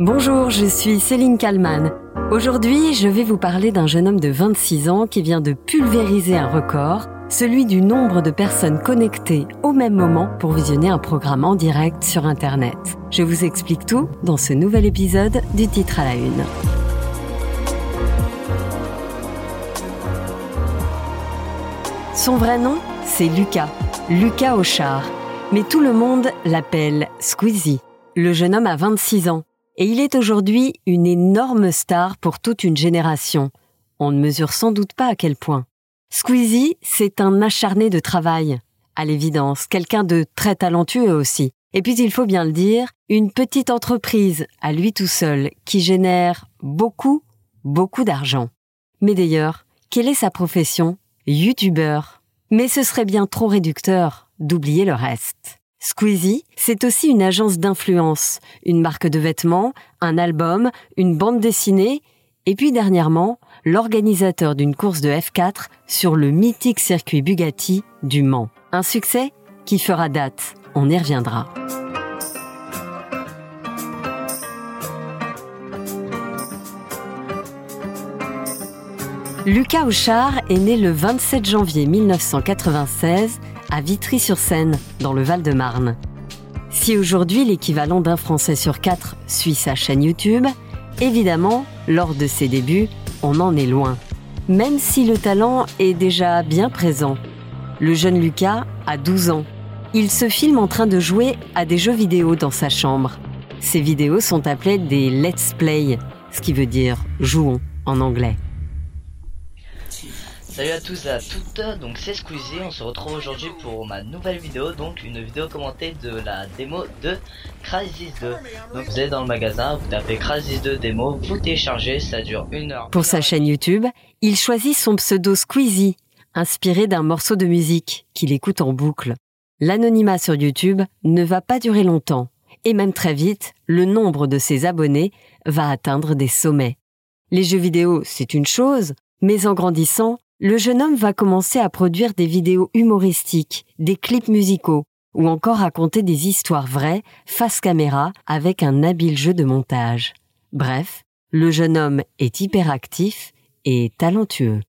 Bonjour, je suis Céline Kalman. Aujourd'hui, je vais vous parler d'un jeune homme de 26 ans qui vient de pulvériser un record, celui du nombre de personnes connectées au même moment pour visionner un programme en direct sur Internet. Je vous explique tout dans ce nouvel épisode du titre à la une. Son vrai nom, c'est Lucas, Lucas Auchard. Mais tout le monde l'appelle Squeezie. Le jeune homme a 26 ans et il est aujourd'hui une énorme star pour toute une génération. On ne mesure sans doute pas à quel point. Squeezie, c'est un acharné de travail, à l'évidence, quelqu'un de très talentueux aussi. Et puis il faut bien le dire, une petite entreprise à lui tout seul qui génère beaucoup, beaucoup d'argent. Mais d'ailleurs, quelle est sa profession? YouTubeur. Mais ce serait bien trop réducteur d'oublier le reste. Squeezie, c'est aussi une agence d'influence, une marque de vêtements, un album, une bande dessinée, et puis dernièrement, l'organisateur d'une course de F4 sur le mythique circuit Bugatti du Mans. Un succès qui fera date, on y reviendra. Lucas Auchard est né le 27 janvier 1996 à Vitry-sur-Seine, dans le Val-de-Marne. Si aujourd'hui l'équivalent d'un Français sur quatre suit sa chaîne YouTube, évidemment, lors de ses débuts, on en est loin. Même si le talent est déjà bien présent. Le jeune Lucas a 12 ans. Il se filme en train de jouer à des jeux vidéo dans sa chambre. Ces vidéos sont appelées des let's play, ce qui veut dire jouons en anglais. Salut à tous à toutes, donc c'est Squeezie, on se retrouve aujourd'hui pour ma nouvelle vidéo, donc une vidéo commentée de la démo de Crysis 2. Donc vous allez dans le magasin, vous tapez Crysis 2 démo, vous téléchargez, ça dure une heure. Pour sa chaîne YouTube, il choisit son pseudo Squeezie, inspiré d'un morceau de musique qu'il écoute en boucle. L'anonymat sur YouTube ne va pas durer longtemps, et même très vite, le nombre de ses abonnés va atteindre des sommets. Les jeux vidéo, c'est une chose, mais en grandissant, le jeune homme va commencer à produire des vidéos humoristiques, des clips musicaux, ou encore raconter des histoires vraies face caméra avec un habile jeu de montage. Bref, le jeune homme est hyperactif et talentueux.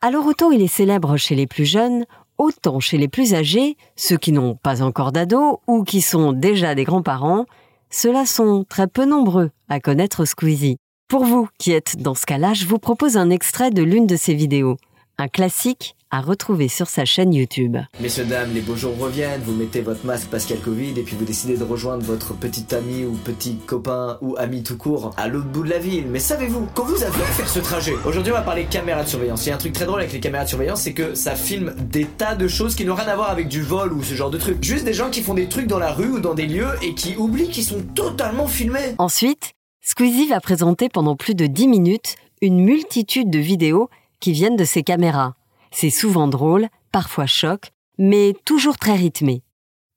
Alors autant il est célèbre chez les plus jeunes, autant chez les plus âgés, ceux qui n'ont pas encore d'ados ou qui sont déjà des grands-parents, ceux-là sont très peu nombreux à connaître Squeezie. Pour vous qui êtes dans ce cas-là, je vous propose un extrait de l'une de ses vidéos un classique à retrouver sur sa chaîne YouTube. Messieurs, dames, les beaux jours reviennent, vous mettez votre masque le Covid et puis vous décidez de rejoindre votre petit ami ou petit copain ou ami tout court à l'autre bout de la ville. Mais savez-vous, quand vous avez à faire ce trajet, aujourd'hui on va parler caméras de surveillance. Il y a un truc très drôle avec les caméras de surveillance, c'est que ça filme des tas de choses qui n'ont rien à voir avec du vol ou ce genre de trucs. Juste des gens qui font des trucs dans la rue ou dans des lieux et qui oublient qu'ils sont totalement filmés. Ensuite, Squeezie va présenter pendant plus de 10 minutes une multitude de vidéos qui viennent de ses caméras. C'est souvent drôle, parfois choc, mais toujours très rythmé.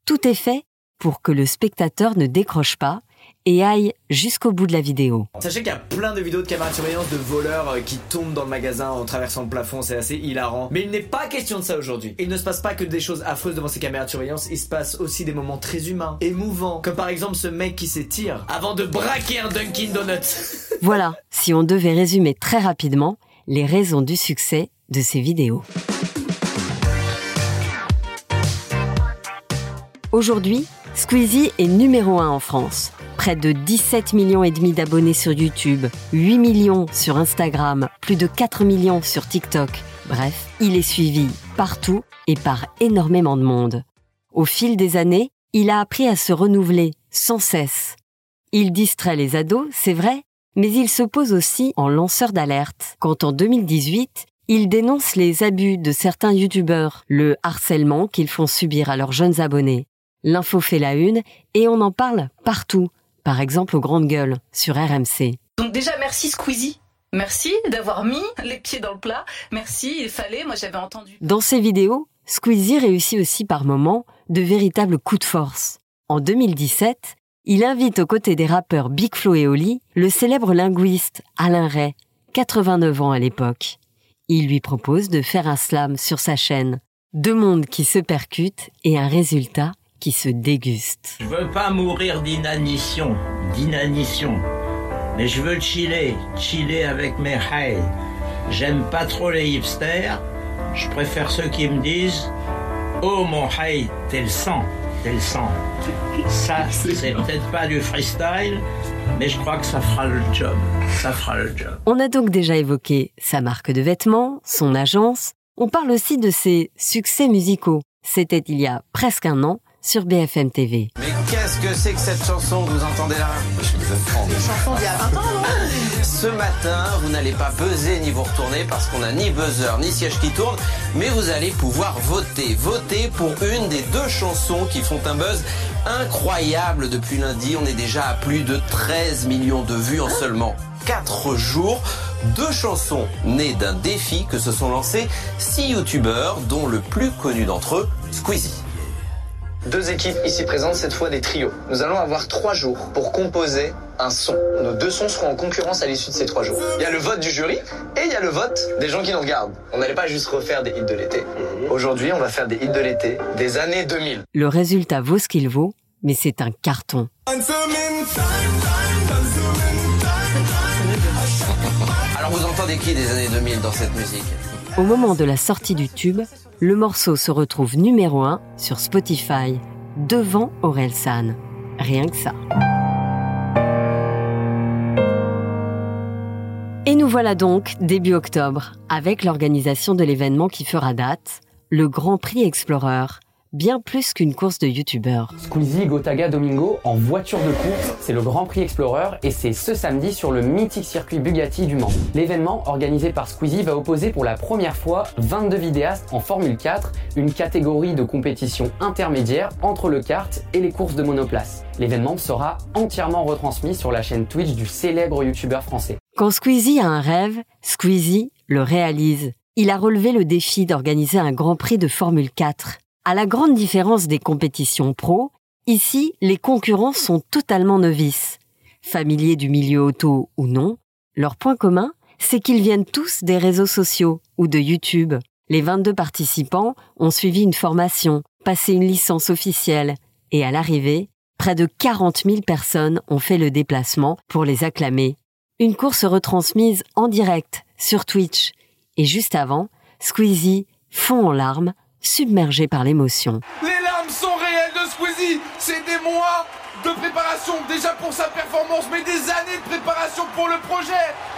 Tout est fait pour que le spectateur ne décroche pas et aille jusqu'au bout de la vidéo. Sachez qu'il y a plein de vidéos de caméras de surveillance de voleurs euh, qui tombent dans le magasin en traversant le plafond, c'est assez hilarant. Mais il n'est pas question de ça aujourd'hui. Il ne se passe pas que des choses affreuses devant ces caméras de surveillance, il se passe aussi des moments très humains, émouvants, comme par exemple ce mec qui s'étire avant de braquer un Dunkin Donuts. voilà, si on devait résumer très rapidement, les raisons du succès de ces vidéos. Aujourd'hui, Squeezie est numéro 1 en France. Près de 17 millions et demi d'abonnés sur YouTube, 8 millions sur Instagram, plus de 4 millions sur TikTok. Bref, il est suivi partout et par énormément de monde. Au fil des années, il a appris à se renouveler sans cesse. Il distrait les ados, c'est vrai, mais il se pose aussi en lanceur d'alerte quand en 2018, il dénonce les abus de certains youtubeurs, le harcèlement qu'ils font subir à leurs jeunes abonnés. L'info fait la une et on en parle partout, par exemple aux grandes gueules sur RMC. Donc déjà merci Squeezie. Merci d'avoir mis les pieds dans le plat. Merci, il fallait, moi j'avais entendu. Dans ses vidéos, Squeezie réussit aussi par moments de véritables coups de force. En 2017, il invite aux côtés des rappeurs Big Flo et Oli le célèbre linguiste Alain Ray, 89 ans à l'époque. Il lui propose de faire un slam sur sa chaîne. Deux mondes qui se percutent et un résultat qui se déguste. Je veux pas mourir d'inanition, d'inanition. Mais je veux chiller, chiller avec mes haïs. J'aime pas trop les hipsters. Je préfère ceux qui me disent Oh mon haï, t'es le sang, sang. Ça, c'est peut-être pas du freestyle, mais je crois que ça fera le job. Ça fera le job. On a donc déjà évoqué sa marque de vêtements, son agence. On parle aussi de ses succès musicaux. C'était il y a presque un an sur BFM TV. Mais qu'est-ce que c'est que cette chanson que vous entendez là Je. Une chanson d'il y a 20 ans, non? Ce matin, vous n'allez pas buzzer ni vous retourner parce qu'on n'a ni buzzer ni siège qui tourne, mais vous allez pouvoir voter. Voter pour une des deux chansons qui font un buzz incroyable depuis lundi. On est déjà à plus de 13 millions de vues en seulement 4 jours. Deux chansons nées d'un défi que se sont lancés six youtubeurs, dont le plus connu d'entre eux, Squeezie. Deux équipes ici présentes, cette fois des trios. Nous allons avoir trois jours pour composer un son. Nos deux sons seront en concurrence à l'issue de ces trois jours. Il y a le vote du jury et il y a le vote des gens qui nous regardent. On n'allait pas juste refaire des hits de l'été. Aujourd'hui, on va faire des hits de l'été des années 2000. Le résultat vaut ce qu'il vaut, mais c'est un carton. Alors vous entendez qui des années 2000 dans cette musique? Au moment de la sortie du tube, le morceau se retrouve numéro 1 sur Spotify, devant Orelsan. Rien que ça. Et nous voilà donc début octobre, avec l'organisation de l'événement qui fera date, le Grand Prix Explorer, bien plus qu'une course de youtubeurs. Squeezie Gotaga Domingo en voiture de course, c'est le Grand Prix Explorer et c'est ce samedi sur le mythique circuit Bugatti du Mans. L'événement organisé par Squeezie va opposer pour la première fois 22 vidéastes en Formule 4, une catégorie de compétition intermédiaire entre le kart et les courses de monoplace. L'événement sera entièrement retransmis sur la chaîne Twitch du célèbre youtubeur français. Quand Squeezie a un rêve, Squeezie le réalise. Il a relevé le défi d'organiser un Grand Prix de Formule 4. À la grande différence des compétitions pro, ici, les concurrents sont totalement novices. Familiers du milieu auto ou non, leur point commun, c'est qu'ils viennent tous des réseaux sociaux ou de YouTube. Les 22 participants ont suivi une formation, passé une licence officielle, et à l'arrivée, près de 40 000 personnes ont fait le déplacement pour les acclamer. Une course retransmise en direct sur Twitch. Et juste avant, Squeezie fond en larmes submergé par l'émotion. Les larmes sont réelles de Squeezie. C'est des mois de préparation déjà pour sa performance, mais des années de préparation pour le projet.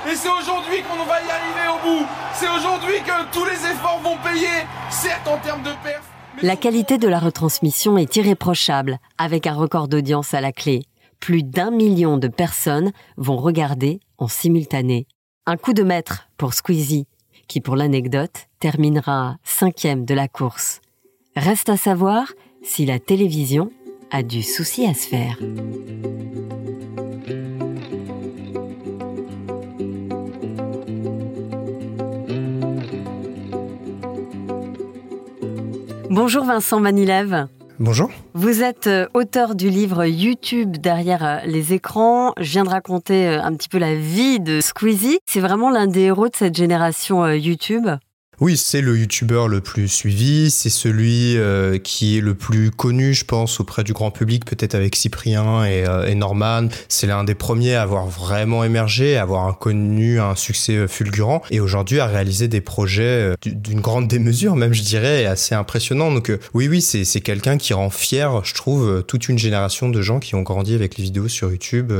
Et c'est aujourd'hui qu'on va y arriver au bout. C'est aujourd'hui que tous les efforts vont payer, certes en termes de perf. La qualité de la retransmission est irréprochable, avec un record d'audience à la clé. Plus d'un million de personnes vont regarder en simultané. Un coup de maître pour Squeezie, qui pour l'anecdote terminera cinquième de la course. Reste à savoir si la télévision a du souci à se faire. Bonjour Vincent Manilev. Bonjour. Vous êtes euh, auteur du livre YouTube derrière euh, les écrans. Je viens de raconter euh, un petit peu la vie de Squeezie. C'est vraiment l'un des héros de cette génération YouTube? Oui, c'est le youtubeur le plus suivi, c'est celui euh, qui est le plus connu, je pense, auprès du grand public, peut-être avec Cyprien et, euh, et Norman. C'est l'un des premiers à avoir vraiment émergé, à avoir connu un succès euh, fulgurant et aujourd'hui à réaliser des projets d'une grande démesure, même je dirais, assez impressionnant. Donc oui, oui, c'est quelqu'un qui rend fier, je trouve, toute une génération de gens qui ont grandi avec les vidéos sur YouTube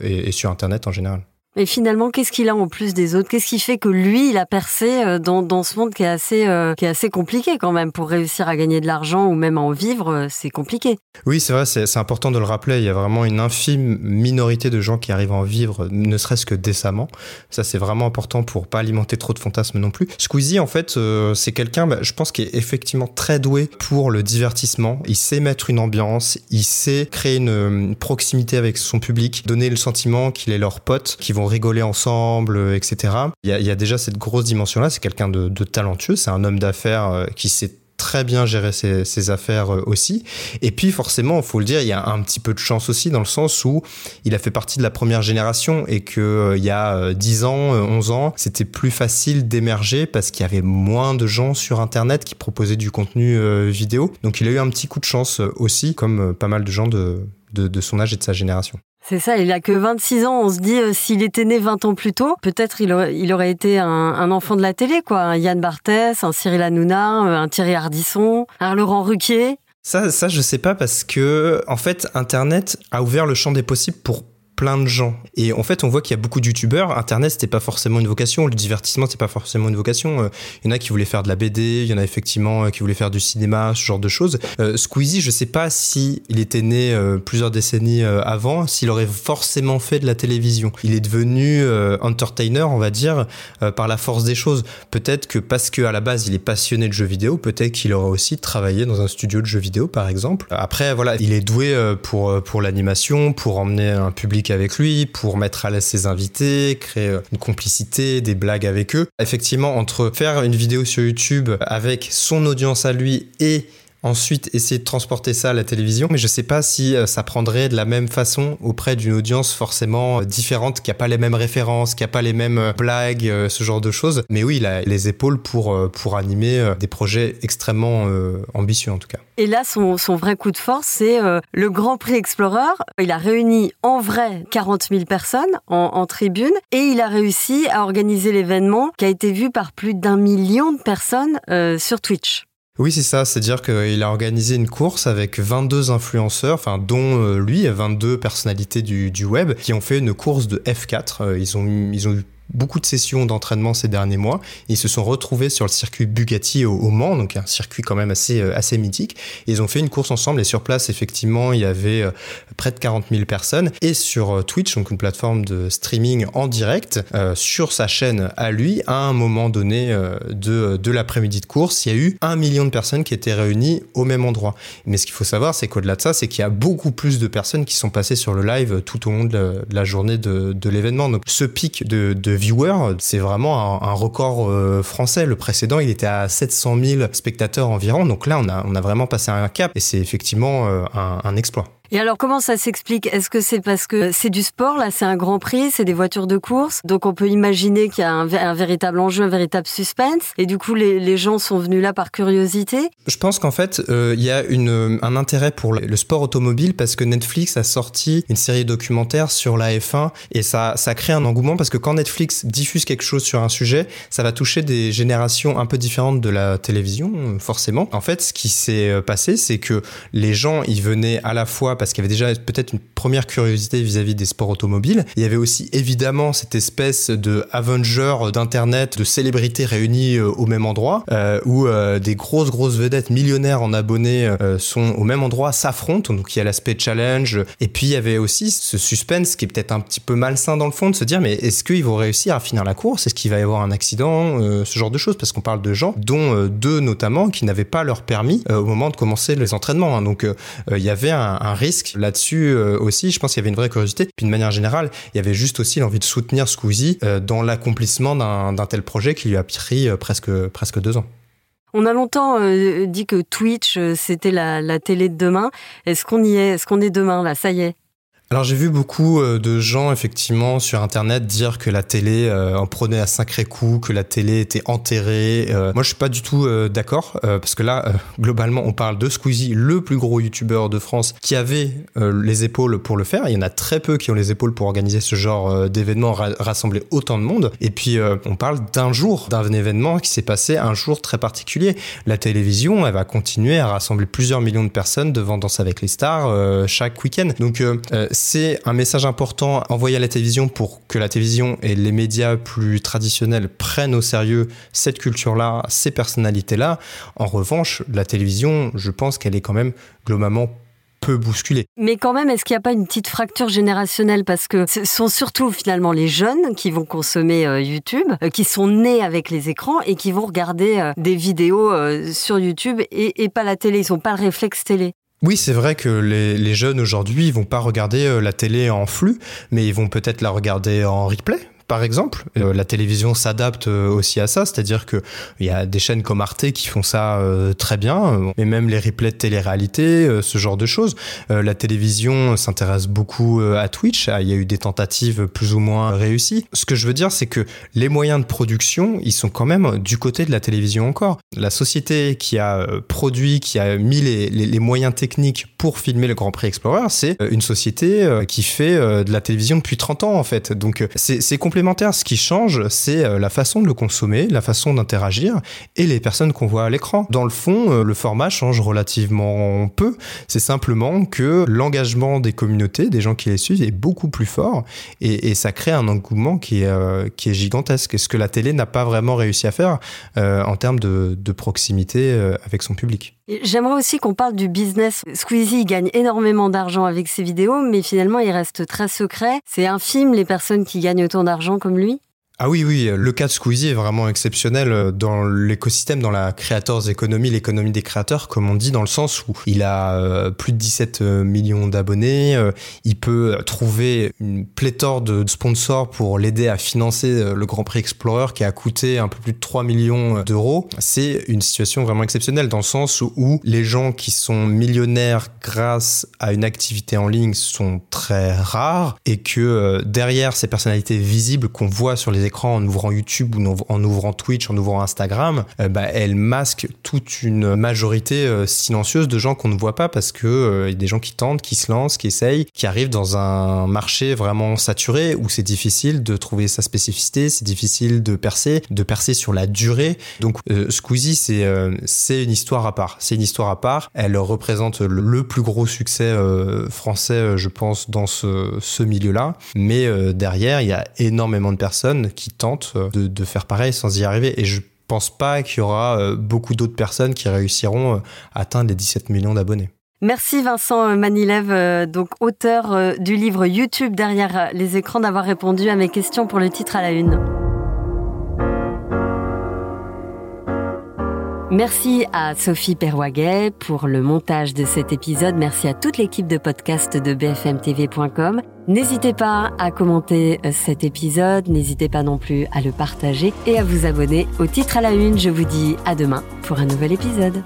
et, et sur Internet en général. Mais finalement, qu'est-ce qu'il a en plus des autres? Qu'est-ce qui fait que lui, il a percé euh, dans, dans ce monde qui est assez euh, qui est assez compliqué quand même? Pour réussir à gagner de l'argent ou même à en vivre, euh, c'est compliqué. Oui, c'est vrai, c'est important de le rappeler. Il y a vraiment une infime minorité de gens qui arrivent à en vivre, ne serait-ce que décemment. Ça, c'est vraiment important pour pas alimenter trop de fantasmes non plus. Squeezie, en fait, c'est quelqu'un, bah, je pense, qui est effectivement très doué pour le divertissement. Il sait mettre une ambiance, il sait créer une, une proximité avec son public, donner le sentiment qu'il est leur pote, qui vont rigoler ensemble, euh, etc. Il y, a, déjà cette grosse dimension-là. C'est quelqu'un de, talentueux. C'est un homme d'affaires euh, qui sait très bien gérer ses, affaires euh, aussi. Et puis forcément, il faut le dire, il y a un petit peu de chance aussi dans le sens où il a fait partie de la première génération et que il y a 10 ans, 11 ans, c'était plus facile d'émerger parce qu'il y avait moins de gens sur Internet qui proposaient du contenu vidéo. Donc il a eu un petit coup de chance aussi, comme pas mal de gens de son âge et de sa génération. C'est ça, il a que 26 ans. On se dit, euh, s'il était né 20 ans plus tôt, peut-être il aurait, été un, un, enfant de la télé, quoi. Un Yann Barthès, un Cyril Hanouna, un Thierry Ardisson, un Laurent Ruquier. Ça, ça, je sais pas parce que, en fait, Internet a ouvert le champ des possibles pour plein de gens. Et en fait, on voit qu'il y a beaucoup de youtubeurs. Internet, c'était pas forcément une vocation. Le divertissement, c'était pas forcément une vocation. Euh, il y en a qui voulaient faire de la BD, il y en a effectivement euh, qui voulaient faire du cinéma, ce genre de choses. Euh, Squeezie, je sais pas si il était né plusieurs décennies avant, s'il aurait forcément fait de la télévision. Il est devenu entertainer, on va dire, par la force des choses. Peut-être que parce que à la base, il est passionné de jeux vidéo, peut-être qu'il aurait aussi travaillé dans un studio de jeux vidéo, par exemple. Après, voilà, il est doué pour pour l'animation, pour emmener un public avec lui, pour mettre à l'aise ses invités, créer euh, une complicité, des blagues avec eux. Effectivement, entre faire une vidéo sur YouTube avec son audience à lui et ensuite essayer de transporter ça à la télévision, mais je sais pas si euh, ça prendrait de la même façon auprès d'une audience forcément euh, différente, qui a pas les mêmes références, qui a pas les mêmes euh, blagues, ce genre de choses. Mais oui, il a les épaules pour, pour animer des projets extrêmement ambitieux en tout cas. Et là, son, son vrai coup de force, c'est le Grand Prix Explorer. Il a réuni en vrai 40 000 personnes en tribune et il a réussi à organiser l'événement qui a été vu par plus d'un million de personnes sur Twitch. Oui, c'est ça. C'est-à-dire qu'il a organisé une course avec 22 influenceurs, enfin, dont euh, lui, 22 personnalités du, du, web, qui ont fait une course de F4. Euh, ils ont, ils ont eu beaucoup de sessions d'entraînement ces derniers mois. Ils se sont retrouvés sur le circuit Bugatti au, Mans, donc un circuit quand même assez, euh, assez mythique. ils ont fait une course ensemble et sur place, effectivement, il y avait euh, près de 40 000 personnes. Et sur euh, Twitch, donc une plateforme de streaming en direct, sur sa chaîne à lui, à un moment donné de, de l'après-midi de course, il y a eu un million de personnes qui étaient réunies au même endroit. Mais ce qu'il faut savoir, c'est qu'au-delà de ça, c'est qu'il y a beaucoup plus de personnes qui sont passées sur le live tout au long de la, journée de, de l'événement. Donc ce pic de, de viewers, c'est vraiment un, record euh, français. Le précédent, il était à 700 000 spectateurs environ. Donc là, on a, on a vraiment passé un cap et c'est effectivement euh, un exploit. Et alors, comment ça s'explique? Est-ce que c'est parce que c'est du sport, là, c'est un grand prix, c'est des voitures de course, donc on peut imaginer qu'il y a un, véritable enjeu, un véritable suspense, et du coup, les, gens sont venus là par curiosité. Je pense qu'en fait, euh, il y a une, un intérêt pour le sport automobile parce que Netflix a sorti une série documentaire sur la F1 et ça, ça crée un engouement parce que quand Netflix diffuse quelque chose sur un sujet, ça va toucher des générations un peu différentes de la télévision, forcément. En fait, ce qui s'est euh, passé, c'est que les gens, ils venaient à la fois parce qu'il y avait déjà peut-être une première curiosité vis-à-vis des sports automobiles. Il y avait aussi évidemment cette espèce de Avenger d'internet, de célébrités réunies euh, au même endroit, euh, où euh, des grosses grosses vedettes millionnaires en abonnés sont au même endroit, s'affrontent. Donc il y a l'aspect challenge. Et puis il y avait aussi ce suspense qui est peut-être un petit peu malsain dans le fond de se dire mais est-ce qu'ils vont réussir à finir la course? Est-ce qu'il va y avoir un accident? Ce genre de choses parce qu'on parle de gens, dont deux notamment, qui n'avaient pas leur permis au moment de commencer les entraînements. Hein. Donc il y avait un, un là-dessus euh, aussi. Je pense qu'il y avait une vraie curiosité. Puis de manière générale, il y avait juste aussi l'envie de soutenir Squeezie euh, dans l'accomplissement d'un tel projet qui lui a pris euh, presque, presque deux ans. On a longtemps dit que Twitch, c'était la, la, télé de demain. Est-ce qu'on y est? Est-ce qu'on est demain là? Ça y est alors j'ai vu beaucoup euh, de gens effectivement sur internet dire que la télé euh, en prenait à sacré coup, que la télé était enterrée. Euh, moi je suis pas du tout d'accord parce que là globalement on parle de Squeezie, le plus gros youtubeur de France qui avait les épaules pour le faire. Il y en a très peu qui ont les épaules pour organiser ce genre d'événement, rassembler autant de monde. Et puis on parle d'un jour, d'un événement qui s'est passé un jour très particulier. La télévision, elle va continuer à rassembler plusieurs millions de personnes devant Danse avec les stars chaque week-end. Donc c'est un message important envoyé à la télévision pour que la télévision et les médias plus traditionnels prennent au sérieux cette culture-là, ces personnalités-là. En revanche, la télévision, je pense qu'elle est quand même globalement peu bousculée. Mais quand même, est-ce qu'il n'y a pas une petite fracture générationnelle? Parce que ce sont surtout finalement les jeunes qui vont consommer euh, YouTube, euh, qui sont nés avec les écrans et qui vont regarder euh, des vidéos sur YouTube et, et, pas la télé. Ils n'ont pas le réflexe télé. Oui, c'est vrai que les, jeunes aujourd'hui, ils vont pas regarder euh, la télé en flux, mais ils vont peut-être la regarder en replay par exemple. Euh, la télévision s'adapte euh, aussi à ça, c'est-à-dire que il y a des chaînes comme Arte qui font ça euh, très bien, et même les replays de télé-réalité, ce genre de choses. la télévision s'intéresse beaucoup à Twitch, ah, il y a eu des tentatives plus ou moins réussies. Ce que je veux dire, c'est que les moyens de production, ils sont quand même du côté de la télévision encore. La société qui a produit, qui a mis les, les, moyens techniques pour filmer le Grand Prix Explorer, c'est une société qui fait de la télévision depuis 30 ans en fait. Donc c'est Ce qui change, c'est euh, la façon de le consommer, la façon d'interagir et les personnes qu'on voit à l'écran. Dans le fond, euh, le format change relativement peu. C'est simplement que l'engagement des communautés, des gens qui les suivent, est beaucoup plus fort et, ça crée un engouement qui est, euh, gigantesque. Ce que la télé n'a pas vraiment réussi à faire en termes de proximité avec son public. J'aimerais aussi qu'on parle du business. Squeezie gagne énormément d'argent avec ses vidéos, mais finalement il reste très secret. C'est infime les personnes qui gagnent autant d'argent comme lui? Ah oui, oui, le cas de Squeezie est vraiment exceptionnel euh, dans l'écosystème, dans la creators economy, l'économie des créateurs, comme on dit, dans le sens où il a euh, plus de 17 euh, millions d'abonnés, il peut trouver une pléthore de sponsors pour l'aider à financer le Grand Prix Explorer qui a coûté un peu plus de 3 millions d'euros. C'est une situation vraiment exceptionnelle dans le sens où les gens qui sont millionnaires grâce à une activité en ligne sont très rares et que derrière ces personnalités visibles qu'on voit sur les en ouvrant YouTube ou en ouvrant Twitch, en ouvrant Instagram, euh, bah, elle masque toute une majorité euh, silencieuse de gens qu'on ne voit pas parce que euh, y a des gens qui tentent, qui se lancent, qui essayent, qui arrivent dans un marché vraiment saturé où c'est difficile de trouver sa spécificité, c'est difficile de percer, de percer sur la durée. Donc Squeezie, c'est c'est une histoire à part. C'est une histoire à part. Elle représente le, plus gros succès français, je pense, dans ce, ce milieu-là. Mais derrière, il y a énormément de personnes qui tentent euh, de, faire pareil sans y arriver. Et je pense pas qu'il y aura euh, beaucoup d'autres personnes qui réussiront euh, à atteindre les 17 millions d'abonnés. Merci Vincent Manilev, donc auteur du livre YouTube derrière les écrans, d'avoir répondu à mes questions pour le titre à la une. Merci à Sophie Perwaguet pour le montage de cet épisode. Merci à toute l'équipe de podcast de bfmtv.com. N'hésitez pas à commenter euh, cet épisode, n'hésitez pas non plus à le partager et à vous abonner au titre à la une. Je vous dis à demain pour un nouvel épisode.